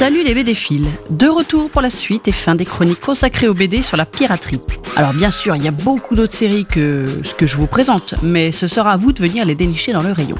Salut les BD de retour pour la suite et fin des chroniques consacrées aux BD sur la piraterie. Alors bien sûr, il y a beaucoup d'autres séries que ce que je vous présente, mais ce sera à vous de venir les dénicher dans le rayon.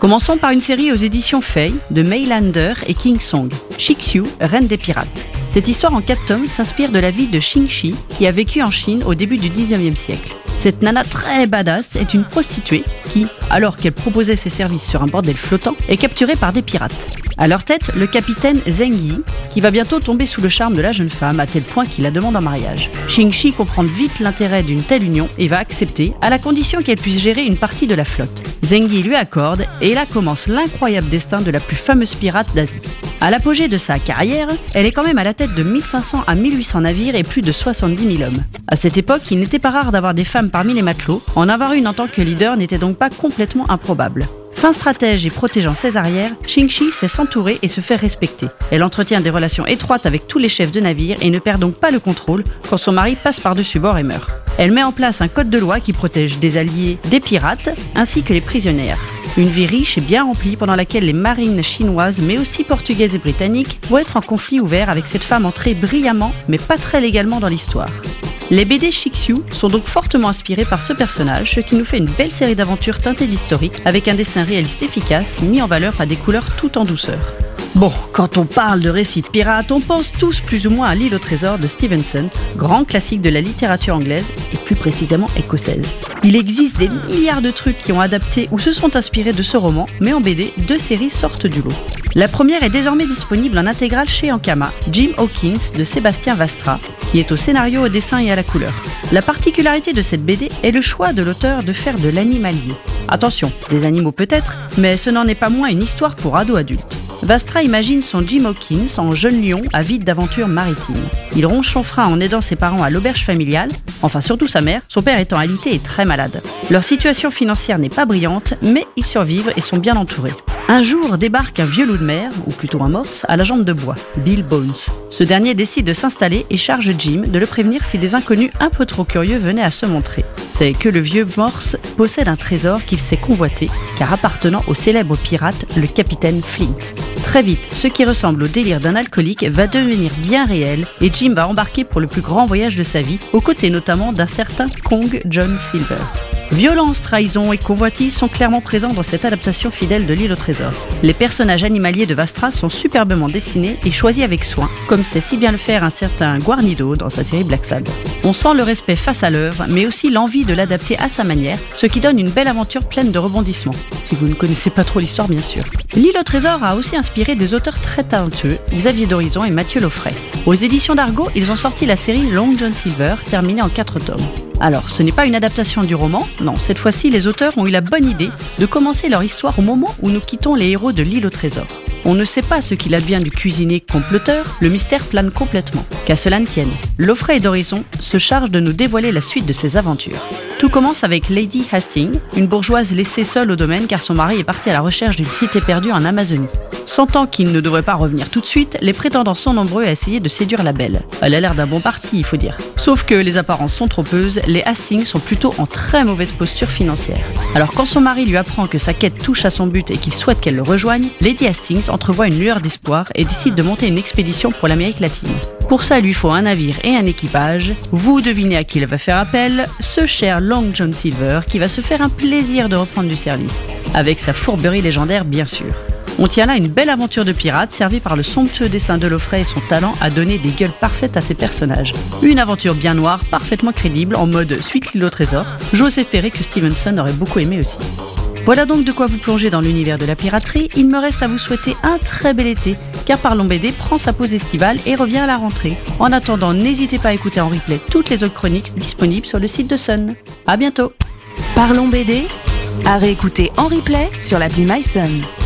Commençons par une série aux éditions Fay de Maylander et King Song, Xiu, reine des pirates. Cette histoire en 4 tomes s'inspire de la vie de Xingxi, qui a vécu en Chine au début du 19e siècle. Cette nana très badass est une prostituée qui, alors qu'elle proposait ses services sur un bordel flottant, est capturée par des pirates. À leur tête, le capitaine Zheng Yi, qui va bientôt tomber sous le charme de la jeune femme à tel point qu'il la demande en mariage. Xingxi comprend vite l'intérêt d'une telle union et va accepter, à la condition qu'elle puisse gérer une partie de la flotte. Zheng Yi lui accorde, et là commence l'incroyable destin de la plus fameuse pirate d'Asie. À l'apogée de sa carrière, elle est quand même à la tête de 1500 à 1800 navires et plus de 70 000 hommes. À cette époque, il n'était pas rare d'avoir des femmes parmi les matelots. En avoir une en tant que leader n'était donc pas complètement improbable. Fin stratège et protégeant ses arrières, Xingxi sait s'entourer et se faire respecter. Elle entretient des relations étroites avec tous les chefs de navire et ne perd donc pas le contrôle quand son mari passe par-dessus bord et meurt. Elle met en place un code de loi qui protège des alliés, des pirates, ainsi que les prisonnières. Une vie riche et bien remplie pendant laquelle les marines chinoises, mais aussi portugaises et britanniques, vont être en conflit ouvert avec cette femme entrée brillamment, mais pas très légalement dans l'histoire. Les BD Xiu sont donc fortement inspirés par ce personnage, ce qui nous fait une belle série d'aventures teintées d'historique, avec un dessin réaliste efficace, mis en valeur par des couleurs tout en douceur. Bon, quand on parle de récits de pirates, on pense tous plus ou moins à L'île au trésor de Stevenson, grand classique de la littérature anglaise et plus précisément écossaise. Il existe des milliards de trucs qui ont adapté ou se sont inspirés de ce roman, mais en BD, deux séries sortent du lot. La première est désormais disponible en intégrale chez Ankama, Jim Hawkins de Sébastien Vastra, qui est au scénario, au dessin et à la couleur. La particularité de cette BD est le choix de l'auteur de faire de l'animalier. Attention, des animaux peut-être, mais ce n'en est pas moins une histoire pour ados adultes. Vastra imagine son Jim Hawkins en jeune lion avide d'aventures maritimes. Il ronge son frein en aidant ses parents à l'auberge familiale, enfin surtout sa mère, son père étant alité et très malade. Leur situation financière n'est pas brillante, mais ils survivent et sont bien entourés. Un jour débarque un vieux loup de mer, ou plutôt un morse, à la jambe de bois, Bill Bones. Ce dernier décide de s'installer et charge Jim de le prévenir si des inconnus un peu trop curieux venaient à se montrer. C'est que le vieux morse possède un trésor qu'il sait convoiter, car appartenant au célèbre pirate, le capitaine Flint. Très vite, ce qui ressemble au délire d'un alcoolique va devenir bien réel et Jim va embarquer pour le plus grand voyage de sa vie, aux côtés notamment d'un certain Kong John Silver. Violence, trahison et convoitise sont clairement présents dans cette adaptation fidèle de l'île au trésor. Les personnages animaliers de Vastra sont superbement dessinés et choisis avec soin, comme sait si bien le faire un certain Guarnido dans sa série Black Sad. On sent le respect face à l'œuvre, mais aussi l'envie de l'adapter à sa manière, ce qui donne une belle aventure pleine de rebondissements. Si vous ne connaissez pas trop l'histoire, bien sûr. L'île au trésor a aussi inspiré des auteurs très talentueux, Xavier Dorizon et Mathieu Loffray. Aux éditions d'Argo, ils ont sorti la série Long John Silver, terminée en 4 tomes. Alors, ce n'est pas une adaptation du roman, non, cette fois-ci, les auteurs ont eu la bonne idée de commencer leur histoire au moment où nous quittons les héros de l'île au trésor. On ne sait pas ce qu'il advient du cuisinier comploteur, le mystère plane complètement. Qu'à cela ne tienne, L'Offray d'Horizon se charge de nous dévoiler la suite de ses aventures. Tout commence avec Lady Hastings, une bourgeoise laissée seule au domaine car son mari est parti à la recherche d'une cité perdue en Amazonie. Sentant qu'il ne devrait pas revenir tout de suite, les prétendants sont nombreux à essayer de séduire la belle. Elle a l'air d'un bon parti, il faut dire. Sauf que les apparences sont trompeuses, les Hastings sont plutôt en très mauvaise posture financière. Alors quand son mari lui apprend que sa quête touche à son but et qu'il souhaite qu'elle le rejoigne, Lady Hastings entrevoit une lueur d'espoir et décide de monter une expédition pour l'Amérique latine. Il lui faut un navire et un équipage. Vous devinez à qui il va faire appel Ce cher Long John Silver qui va se faire un plaisir de reprendre du service. Avec sa fourberie légendaire, bien sûr. On tient là une belle aventure de pirate servie par le somptueux dessin de Loffray et son talent à donner des gueules parfaites à ses personnages. Une aventure bien noire, parfaitement crédible, en mode suite l'île au trésor. J'ose espérer que Stevenson aurait beaucoup aimé aussi. Voilà donc de quoi vous plonger dans l'univers de la piraterie. Il me reste à vous souhaiter un très bel été, car Parlons BD prend sa pause estivale et revient à la rentrée. En attendant, n'hésitez pas à écouter en replay toutes les autres chroniques disponibles sur le site de Sun. À bientôt Parlons BD à réécouter en replay sur l'appli MySun.